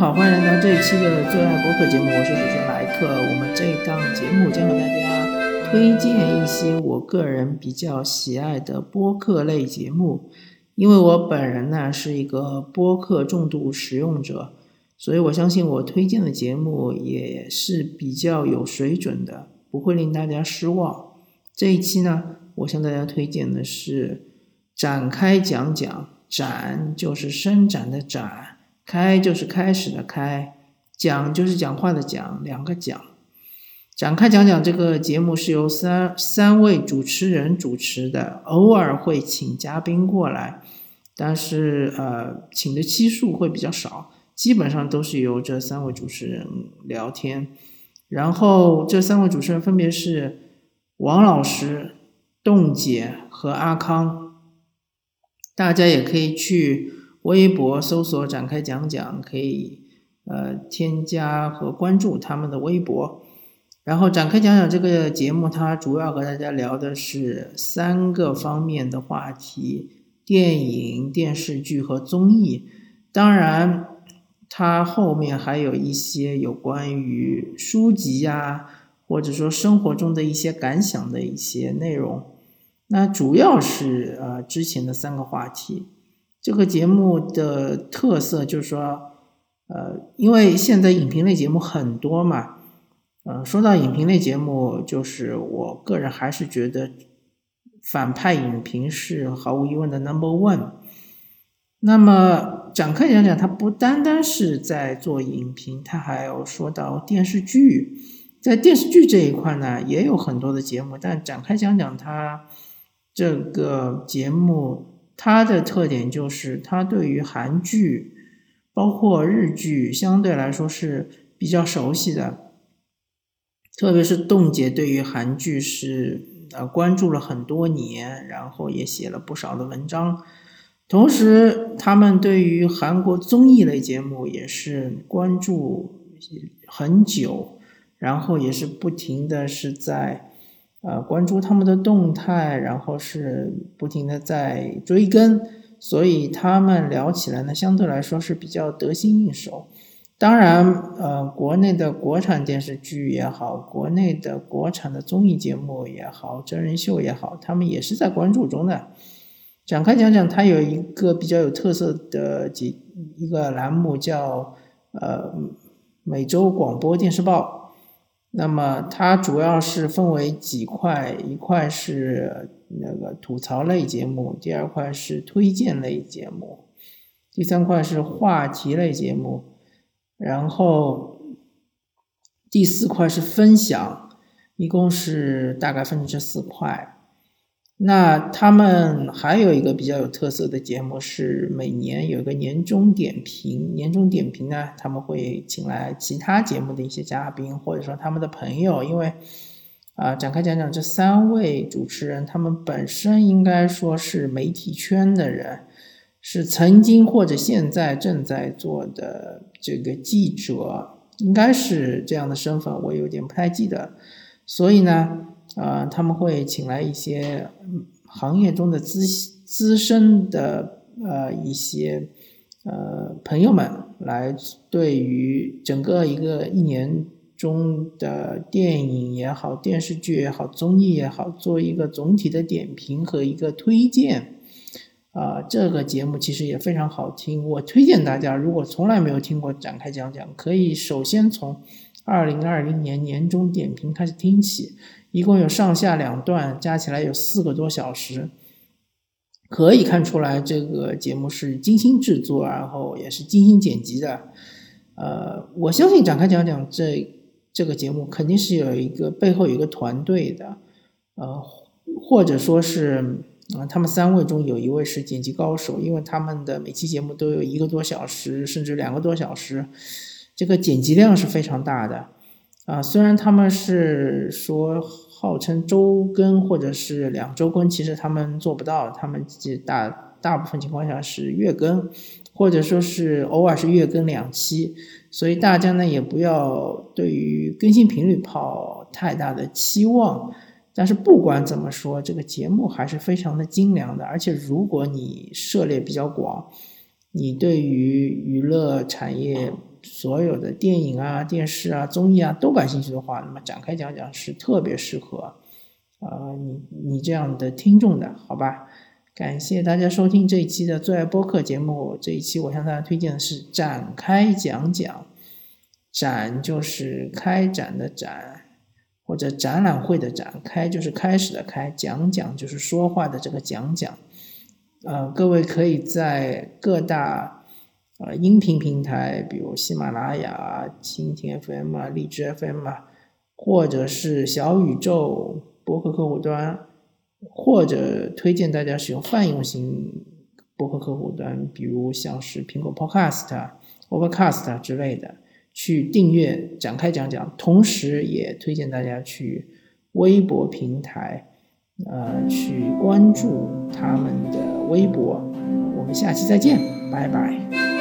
好，欢迎来到这一期的最爱播客节目，我是主持人莱克。我们这一档节目将和大家推荐一些我个人比较喜爱的播客类节目。因为我本人呢是一个播客重度使用者，所以我相信我推荐的节目也是比较有水准的，不会令大家失望。这一期呢，我向大家推荐的是展开讲讲，展就是伸展的展。开就是开始的开，讲就是讲话的讲，两个讲。展开讲讲这个节目是由三三位主持人主持的，偶尔会请嘉宾过来，但是呃，请的期数会比较少，基本上都是由这三位主持人聊天。然后这三位主持人分别是王老师、栋姐和阿康，大家也可以去。微博搜索展开讲讲，可以呃添加和关注他们的微博。然后展开讲讲这个节目，它主要和大家聊的是三个方面的话题：电影、电视剧和综艺。当然，它后面还有一些有关于书籍呀，或者说生活中的一些感想的一些内容。那主要是呃之前的三个话题。这个节目的特色就是说，呃，因为现在影评类节目很多嘛，呃，说到影评类节目，就是我个人还是觉得反派影评是毫无疑问的 number one。那么展开讲讲，它不单单是在做影评，它还有说到电视剧，在电视剧这一块呢，也有很多的节目，但展开讲讲它这个节目。它的特点就是，它对于韩剧，包括日剧，相对来说是比较熟悉的。特别是冻姐对于韩剧是呃关注了很多年，然后也写了不少的文章。同时，他们对于韩国综艺类节目也是关注很久，然后也是不停的是在。呃，关注他们的动态，然后是不停的在追更，所以他们聊起来呢，相对来说是比较得心应手。当然，呃，国内的国产电视剧也好，国内的国产的综艺节目也好，真人秀也好，他们也是在关注中的。展开讲讲，它有一个比较有特色的几一个栏目叫呃每周广播电视报。那么它主要是分为几块，一块是那个吐槽类节目，第二块是推荐类节目，第三块是话题类节目，然后第四块是分享，一共是大概分成这四块。那他们还有一个比较有特色的节目是每年有一个年终点评，年终点评呢，他们会请来其他节目的一些嘉宾，或者说他们的朋友，因为啊，展开讲讲这三位主持人，他们本身应该说是媒体圈的人，是曾经或者现在正在做的这个记者，应该是这样的身份，我有点不太记得，所以呢。啊，他们会请来一些行业中的资资深的呃一些呃朋友们来，对于整个一个一年中的电影也好、电视剧也好、综艺也好，做一个总体的点评和一个推荐。啊，这个节目其实也非常好听，我推荐大家，如果从来没有听过展开讲讲，可以首先从二零二零年年终点评开始听起。一共有上下两段，加起来有四个多小时，可以看出来这个节目是精心制作，然后也是精心剪辑的。呃，我相信展开讲讲这这个节目肯定是有一个背后有一个团队的，呃，或者说是啊，他们三位中有一位是剪辑高手，因为他们的每期节目都有一个多小时，甚至两个多小时，这个剪辑量是非常大的。啊，虽然他们是说号称周更或者是两周更，其实他们做不到，他们大大部分情况下是月更，或者说是偶尔是月更两期，所以大家呢也不要对于更新频率抱太大的期望。但是不管怎么说，这个节目还是非常的精良的，而且如果你涉猎比较广，你对于娱乐产业。所有的电影啊、电视啊、综艺啊都感兴趣的话，那么展开讲讲是特别适合，呃，你你这样的听众的，好吧？感谢大家收听这一期的最爱播客节目。这一期我向大家推荐的是展开讲讲，展就是开展的展，或者展览会的展，开就是开始的开，讲讲就是说话的这个讲讲。呃，各位可以在各大呃音频平台，比如喜马拉雅、蜻蜓 FM 啊、荔枝 FM 啊，或者是小宇宙博客客户端，或者推荐大家使用泛用型博客客户端，比如像是苹果 Podcast、Overcast 之类的，去订阅展开讲讲。同时也推荐大家去微博平台。呃，去关注他们的微博，我们下期再见，拜拜。